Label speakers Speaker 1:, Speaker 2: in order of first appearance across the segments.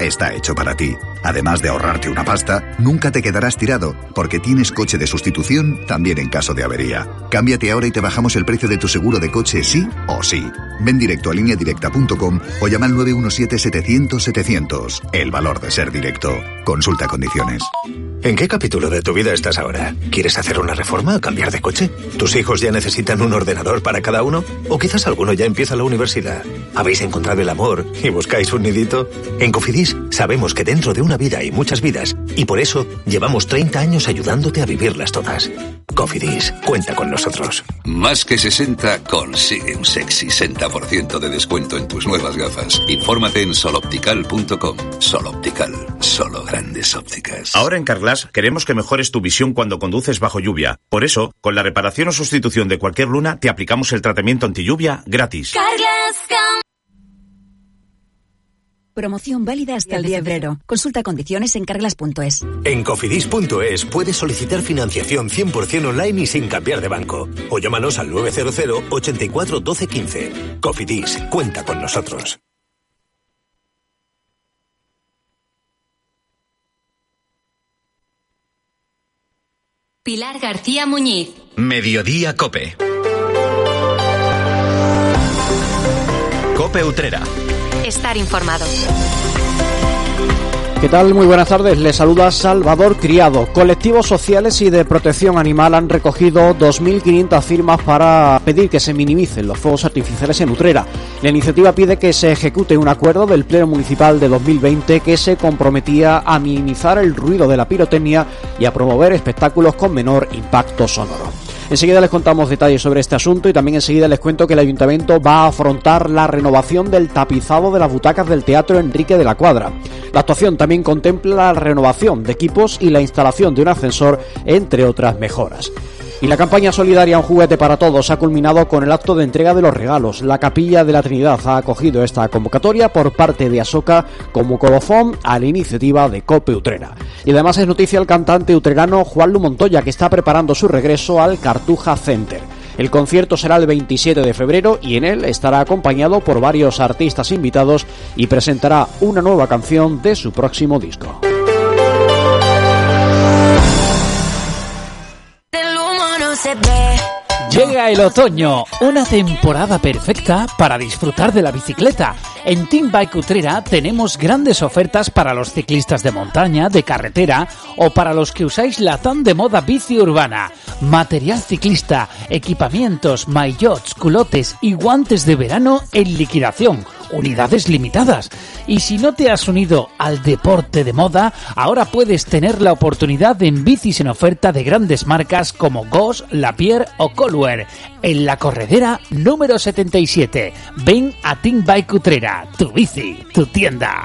Speaker 1: está hecho para ti. Además de ahorrarte una pasta, nunca te quedarás tirado, porque tienes coche de sustitución también en caso de avería. Cámbiate ahora y te bajamos el precio de tu seguro de coche sí o sí. Ven directo a lineadirecta.com o llama al 917-700-700. El valor de ser directo. Consulta condiciones.
Speaker 2: ¿En qué capítulo de tu vida estás ahora? ¿Quieres hacer una reforma o cambiar de coche? ¿Tus hijos ya necesitan un ordenador para cada uno? ¿O quizás alguno ya empieza la universidad? ¿Habéis encontrado el amor y buscáis un nidito? En Cofidis sabemos que dentro de una vida hay muchas vidas y por eso llevamos 30 años ayudándote a vivirlas todas. Cofidis, cuenta con nosotros.
Speaker 3: Más que 60 consigue un sexy 60% de descuento en tus nuevas gafas. Infórmate en soloptical.com. Soloptical, solo grandes ópticas.
Speaker 4: Ahora en Carglass queremos que mejores tu visión cuando conduces bajo lluvia. Por eso, con la reparación o sustitución de cualquier luna, te aplicamos el tratamiento anti lluvia gratis.
Speaker 5: Promoción válida hasta el 10 de febrero. Consulta condiciones en carglass.es.
Speaker 2: En cofidis.es puedes solicitar financiación 100% online y sin cambiar de banco. O llámanos al 900 84 12 15. Cofidis, cuenta con nosotros.
Speaker 6: Pilar García Muñiz.
Speaker 7: Mediodía Cope. Cope Utrera.
Speaker 6: Estar informado.
Speaker 8: ¿Qué tal? Muy buenas tardes. Les saluda Salvador Criado. Colectivos sociales y de protección animal han recogido 2.500 firmas para pedir que se minimicen los fuegos artificiales en Utrera. La iniciativa pide que se ejecute un acuerdo del Pleno Municipal de 2020 que se comprometía a minimizar el ruido de la pirotecnia y a promover espectáculos con menor impacto sonoro. Enseguida les contamos detalles sobre este asunto y también enseguida les cuento que el ayuntamiento va a afrontar la renovación del tapizado de las butacas del Teatro Enrique de la Cuadra. La actuación también contempla la renovación de equipos y la instalación de un ascensor, entre otras mejoras. Y la campaña solidaria Un juguete para todos ha culminado con el acto de entrega de los regalos. La Capilla de la Trinidad ha acogido esta convocatoria por parte de Asoca como colofón a la iniciativa de Cope Utrera. Y además es noticia el cantante utrerano Juan Lu Montoya que está preparando su regreso al Cartuja Center. El concierto será el 27 de febrero y en él estará acompañado por varios artistas invitados y presentará una nueva canción de su próximo disco.
Speaker 9: Llega el otoño, una temporada perfecta para disfrutar de la bicicleta. En Team Bike Utrera tenemos grandes ofertas para los ciclistas de montaña, de carretera o para los que usáis la tan de moda bici urbana. Material ciclista, equipamientos, maillots, culotes y guantes de verano en liquidación unidades limitadas. Y si no te has unido al deporte de moda, ahora puedes tener la oportunidad en bicis en oferta de grandes marcas como Goss, Lapierre o Colware en la corredera número 77. Ven a Team Bike Utrera, tu bici, tu tienda.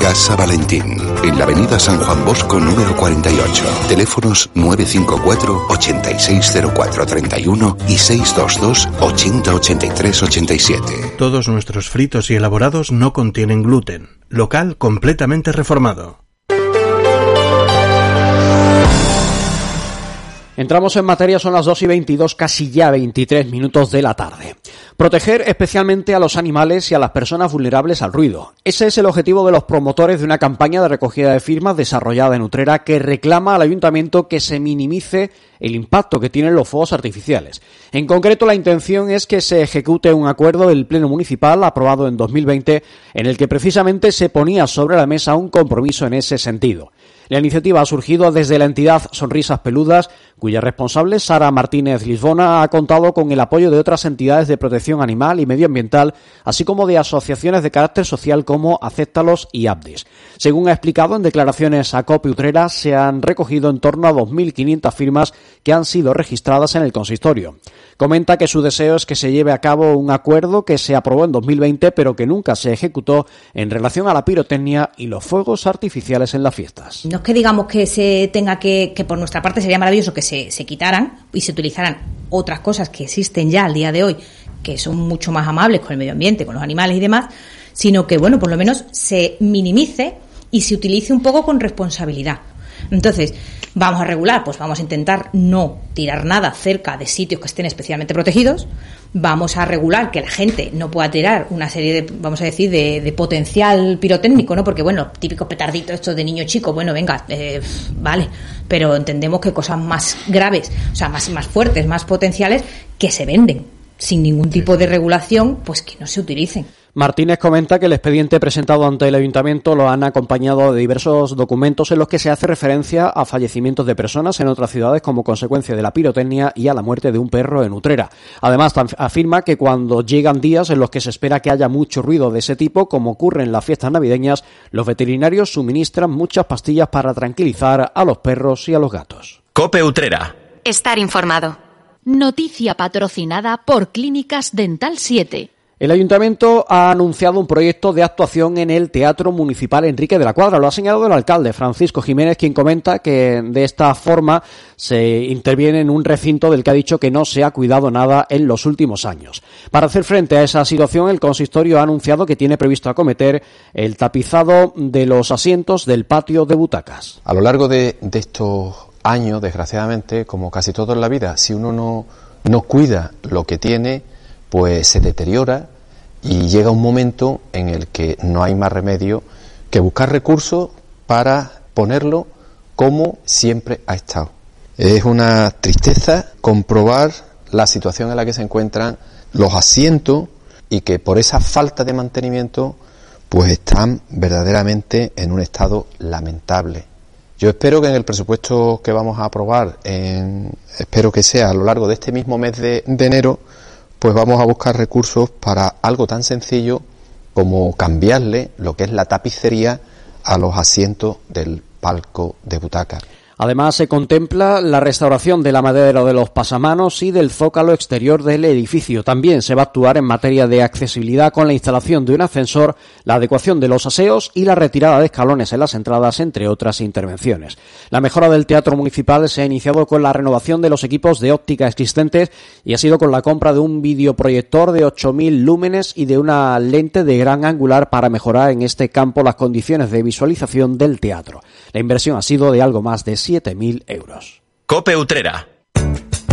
Speaker 3: Casa Valentín, en la avenida San Juan Bosco número 48. Teléfonos 954 860431 y 622 808387.
Speaker 10: Todos nuestros fritos y elaborados no contienen gluten. Local completamente reformado.
Speaker 8: Entramos en materia, son las 2 y 22, casi ya 23 minutos de la tarde. Proteger especialmente a los animales y a las personas vulnerables al ruido. Ese es el objetivo de los promotores de una campaña de recogida de firmas desarrollada en Utrera que reclama al ayuntamiento que se minimice el impacto que tienen los fuegos artificiales. En concreto, la intención es que se ejecute un acuerdo del Pleno Municipal aprobado en 2020 en el que precisamente se ponía sobre la mesa un compromiso en ese sentido. La iniciativa ha surgido desde la entidad Sonrisas Peludas, cuya responsable, Sara Martínez Lisbona, ha contado con el apoyo de otras entidades de protección animal y medioambiental, así como de asociaciones de carácter social como Acéptalos y Abdis. Según ha explicado en declaraciones a Copi Utrera, se han recogido en torno a 2.500 firmas que han sido registradas en el consistorio. Comenta que su deseo es que se lleve a cabo un acuerdo que se aprobó en 2020 pero que nunca se ejecutó en relación a la pirotecnia y los fuegos artificiales en las fiestas.
Speaker 11: Es que digamos que se tenga que, que por nuestra parte sería maravilloso que se, se quitaran y se utilizaran otras cosas que existen ya al día de hoy, que son mucho más amables con el medio ambiente, con los animales y demás, sino que, bueno, por lo menos se minimice y se utilice un poco con responsabilidad. Entonces, vamos a regular, pues vamos a intentar no tirar nada cerca de sitios que estén especialmente protegidos. Vamos a regular que la gente no pueda tirar una serie de, vamos a decir, de, potencial pirotécnico, ¿no? Porque, bueno, típicos petarditos estos de niño chico, bueno, venga, eh, vale, pero entendemos que cosas más graves, o sea, más, más fuertes, más potenciales, que se venden sin ningún tipo de regulación, pues que no se utilicen.
Speaker 8: Martínez comenta que el expediente presentado ante el ayuntamiento lo han acompañado de diversos documentos en los que se hace referencia a fallecimientos de personas en otras ciudades como consecuencia de la pirotecnia y a la muerte de un perro en Utrera. Además, afirma que cuando llegan días en los que se espera que haya mucho ruido de ese tipo, como ocurre en las fiestas navideñas, los veterinarios suministran muchas pastillas para tranquilizar a los perros y a los gatos.
Speaker 7: Cope Utrera.
Speaker 6: Estar informado.
Speaker 12: Noticia patrocinada por Clínicas Dental 7.
Speaker 8: El ayuntamiento ha anunciado un proyecto de actuación en el Teatro Municipal Enrique de la Cuadra. Lo ha señalado el alcalde Francisco Jiménez, quien comenta que de esta forma se interviene en un recinto del que ha dicho que no se ha cuidado nada en los últimos años. Para hacer frente a esa situación, el consistorio ha anunciado que tiene previsto acometer el tapizado de los asientos del patio de butacas.
Speaker 13: A lo largo de, estos años, desgraciadamente, como casi todo en la vida, si uno no, no cuida lo que tiene, pues se deteriora y llega un momento en el que no hay más remedio que buscar recursos para ponerlo como siempre ha estado. Es una tristeza comprobar la situación en la que se encuentran los asientos y que por esa falta de mantenimiento pues están verdaderamente en un estado lamentable. Yo espero que en el presupuesto que vamos a aprobar, en, espero que sea a lo largo de este mismo mes de enero, pues vamos a buscar recursos para algo tan sencillo como cambiarle lo que es la tapicería a los asientos del palco de butaca.
Speaker 8: Además, se contempla la restauración de la madera de los pasamanos y del zócalo exterior del edificio. También se va a actuar en materia de accesibilidad con la instalación de un ascensor, la adecuación de los aseos y la retirada de escalones en las entradas, entre otras intervenciones. La mejora del teatro municipal se ha iniciado con la renovación de los equipos de óptica existentes y ha sido con la compra de un videoproyector de 8.000 lúmenes y de una lente de gran angular para mejorar en este campo las condiciones de visualización del teatro. La inversión ha sido de algo más de 7.000 euros.
Speaker 7: Cope Utrera.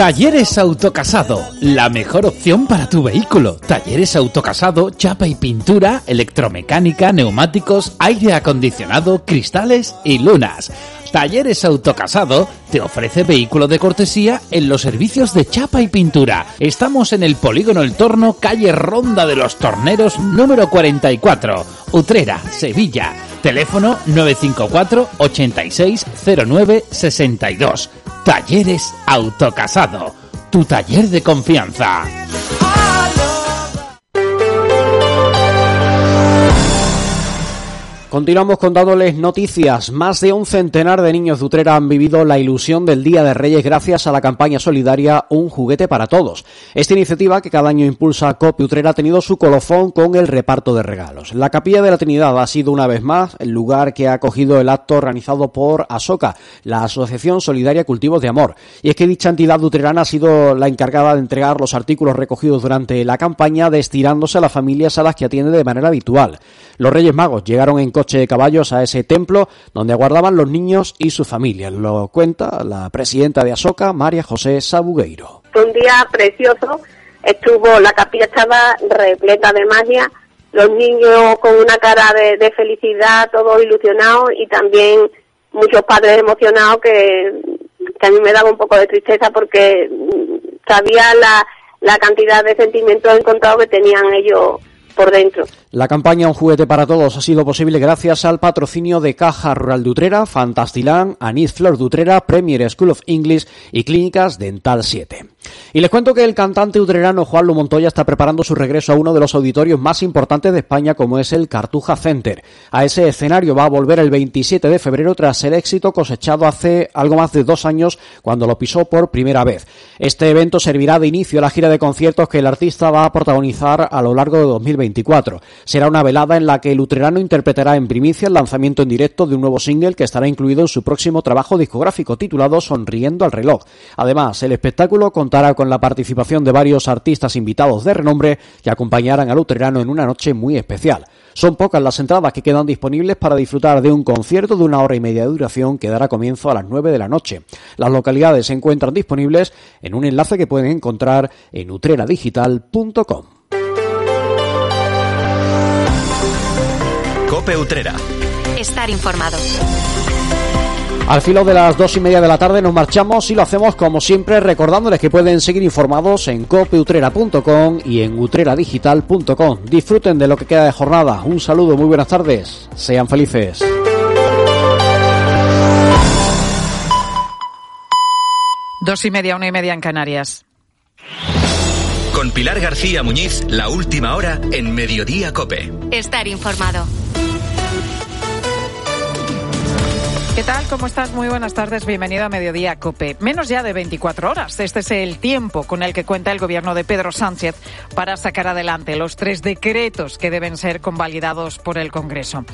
Speaker 9: Talleres Autocasado, la mejor opción para tu vehículo. Talleres Autocasado, chapa y pintura, electromecánica, neumáticos, aire acondicionado, cristales y lunas. Talleres Autocasado te ofrece vehículo de cortesía en los servicios de chapa y pintura. Estamos en el Polígono El Torno, calle Ronda de los Torneros, número 44, Utrera, Sevilla. Teléfono 954 8609 62. Talleres Autocasado, tu taller de confianza.
Speaker 8: Continuamos contándoles noticias. Más de un centenar de niños de Utrera han vivido la ilusión del Día de Reyes gracias a la campaña solidaria Un juguete para todos. Esta iniciativa, que cada año impulsa COPI Utrera, ha tenido su colofón con el reparto de regalos. La Capilla de la Trinidad ha sido una vez más el lugar que ha acogido el acto organizado por ASOCA, la Asociación Solidaria Cultivos de Amor. Y es que dicha entidad utrerana ha sido la encargada de entregar los artículos recogidos durante la campaña, destinándose a las familias a las que atiende de manera habitual. Los Reyes Magos llegaron en coche de caballos a ese templo donde aguardaban los niños y sus familias. Lo cuenta la presidenta de Asoca, María José Sabugueiro.
Speaker 14: Fue un día precioso, estuvo, la capilla estaba repleta de magia, los niños con una cara de, felicidad, todos ilusionados y también muchos padres emocionados que, que a mí me daba un poco de tristeza porque sabía la, la cantidad de sentimientos encontrados que tenían ellos
Speaker 8: La campaña Un juguete para todos ha sido posible gracias al patrocinio de Caja Rural de Utrera, Fantastilán, Anís Flor de Utrera, Premier School of English y Clínicas Dental 7. Y les cuento que el cantante utrerano Juan Lu Montoya está preparando su regreso a uno de los auditorios más importantes de España como es el Cartuja Center. A ese escenario va a volver el 27 de febrero tras el éxito cosechado hace algo más de dos años cuando lo pisó por primera vez. Este evento servirá de inicio a la gira de conciertos que el artista va a protagonizar a lo largo de 2024. Será una velada en la que el utrerano interpretará en primicia el lanzamiento en directo de un nuevo single que estará incluido en su próximo trabajo discográfico titulado Sonriendo al reloj. Además, el espectáculo contará con la participación de varios artistas invitados de renombre que acompañarán al utrerano en una noche muy especial. Son pocas las entradas que quedan disponibles para disfrutar de un concierto de una hora y media de duración que dará comienzo a las 9 de la noche. Las localidades se encuentran disponibles en un enlace que pueden encontrar en utreradigital.com.
Speaker 7: Cope Utrera.
Speaker 6: Estar informado.
Speaker 8: Al filo de las dos y media de la tarde nos marchamos y lo hacemos como siempre recordándoles que pueden seguir informados en copeutrera.com y en utreradigital.com. Disfruten de lo que queda de jornada. Un saludo, muy buenas tardes. Sean felices.
Speaker 15: Dos y media, una y media en Canarias.
Speaker 7: Con Pilar García Muñiz, la última hora en Mediodía Cope.
Speaker 6: Estar informado.
Speaker 15: ¿Qué tal? ¿Cómo estás? Muy buenas tardes. Bienvenido a Mediodía Cope. Menos ya de 24 horas. Este es el tiempo con el que cuenta el gobierno de Pedro Sánchez para sacar adelante los tres decretos que deben ser convalidados por el Congreso.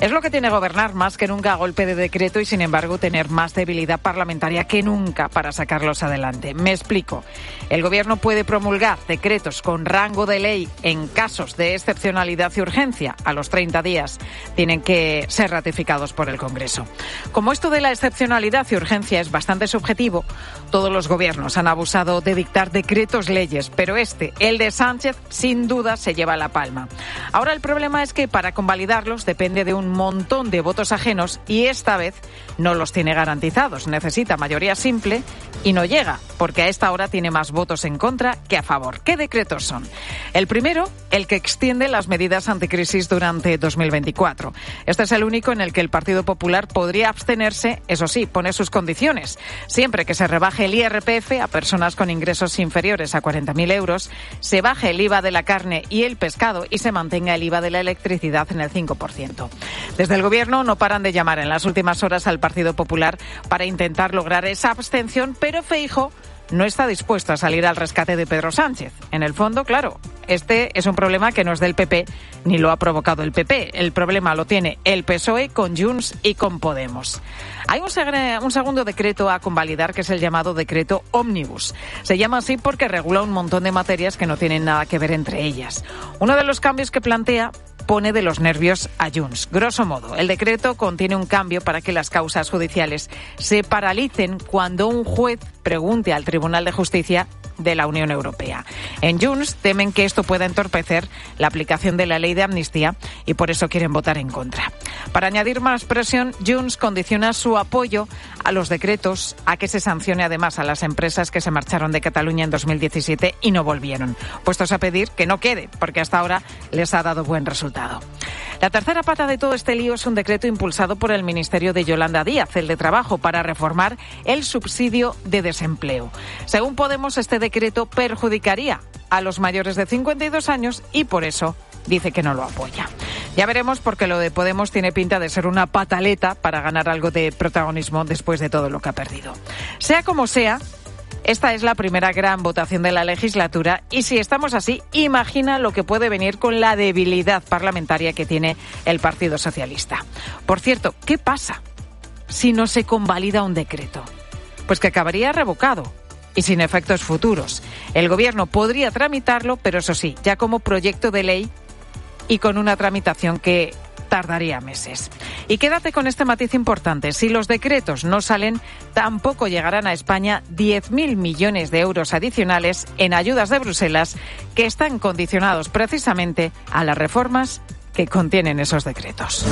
Speaker 15: Es lo que tiene gobernar más que nunca a golpe de decreto y, sin embargo, tener más debilidad parlamentaria que nunca para sacarlos adelante. Me explico. El gobierno puede promulgar decretos con rango de ley en casos de excepcionalidad y urgencia. A los 30 días tienen que ser ratificados por el Congreso. Como esto de la excepcionalidad y urgencia es bastante subjetivo, todos los gobiernos han abusado de dictar decretos leyes, pero este, el de Sánchez, sin duda se lleva la palma. Ahora el problema es que para convalidarlos depende de un montón de votos ajenos y esta vez no los tiene garantizados. Necesita mayoría simple y no llega, porque a esta hora tiene más votos en contra que a favor. ¿Qué decretos son? El primero, el que extiende las medidas anticrisis durante 2024. Este es el único en el que el Partido Popular podría abstenerse, eso sí, pone sus condiciones. Siempre que se rebaje el IRPF a personas con ingresos inferiores a 40.000 euros, se baje el IVA de la carne y el pescado y se mantenga el IVA de la electricidad en el 5%. Desde el Gobierno no paran de llamar en las últimas horas al Partido Popular para intentar lograr esa abstención, pero Feijo no está dispuesto a salir al rescate de Pedro Sánchez. En el fondo, claro, este es un problema que no es del PP ni lo ha provocado el PP. El problema lo tiene el PSOE con Junts y con Podemos. Hay un, un, segundo decreto a convalidar que es el llamado decreto Omnibus. Se llama así porque regula un montón de materias que no tienen nada que ver entre ellas. Uno de los cambios que plantea pone de los nervios a Junts. Grosso modo, el decreto contiene un cambio para que las causas judiciales se paralicen cuando un juez pregunte al Tribunal de Justicia de la Unión Europea. En Junts temen que esto pueda entorpecer la aplicación de la ley de amnistía y por eso quieren votar en contra. Para añadir más presión, Junts condiciona su apoyo a los decretos a que se sancione además a las empresas que se marcharon de Cataluña en 2017 y no volvieron, puestos a pedir que no quede, porque hasta ahora les ha dado buen resultado. La tercera pata de todo este lío es un decreto impulsado por el Ministerio de Yolanda Díaz, el de Trabajo, para reformar el subsidio de desempleo. Según Podemos, este decreto perjudicaría a los mayores de 52 años y por eso dice que no lo apoya. Ya veremos porque lo de Podemos tiene pinta de ser una pataleta para ganar algo de protagonismo después de todo lo que ha perdido. Sea como sea, esta es la primera gran votación de la legislatura y si estamos así, imagina lo que puede venir con la debilidad parlamentaria que tiene el Partido Socialista. Por cierto, ¿qué pasa si no se convalida un decreto? Pues que acabaría revocado y sin efectos futuros. El Gobierno podría tramitarlo, pero eso sí, ya como proyecto de ley y con una tramitación que tardaría meses. Y quédate con este matiz importante. Si los decretos no salen, tampoco llegarán a España 10.000 millones de euros adicionales en ayudas de Bruselas que están condicionados precisamente a las reformas que contienen esos decretos.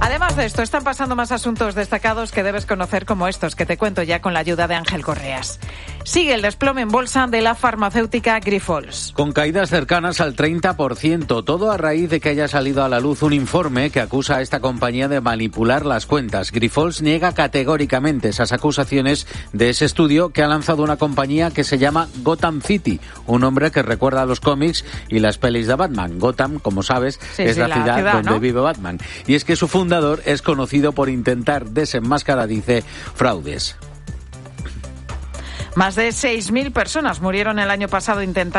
Speaker 15: Además de esto, están pasando más asuntos destacados que debes conocer como estos que te cuento ya con la ayuda de Ángel Correas. Sigue el desplome en bolsa de la farmacéutica Grifols.
Speaker 16: Con caídas cercanas al 30%, todo a raíz de que haya salido a la luz un informe que acusa a esta compañía de manipular las cuentas. Grifols niega categóricamente esas acusaciones de ese estudio que ha lanzado una compañía que se llama Gotham City, un nombre que recuerda a los cómics y las pelis de Batman. Gotham, como sabes,
Speaker 15: Sí,
Speaker 16: es
Speaker 15: sí,
Speaker 16: la,
Speaker 15: la
Speaker 16: ciudad,
Speaker 15: ciudad,
Speaker 16: donde
Speaker 15: ¿no?
Speaker 16: vive Batman. Y es que su fundador es conocido por intentar desenmascarar, dice, fraudes.
Speaker 15: Más de 6.000 personas murieron el año pasado intentando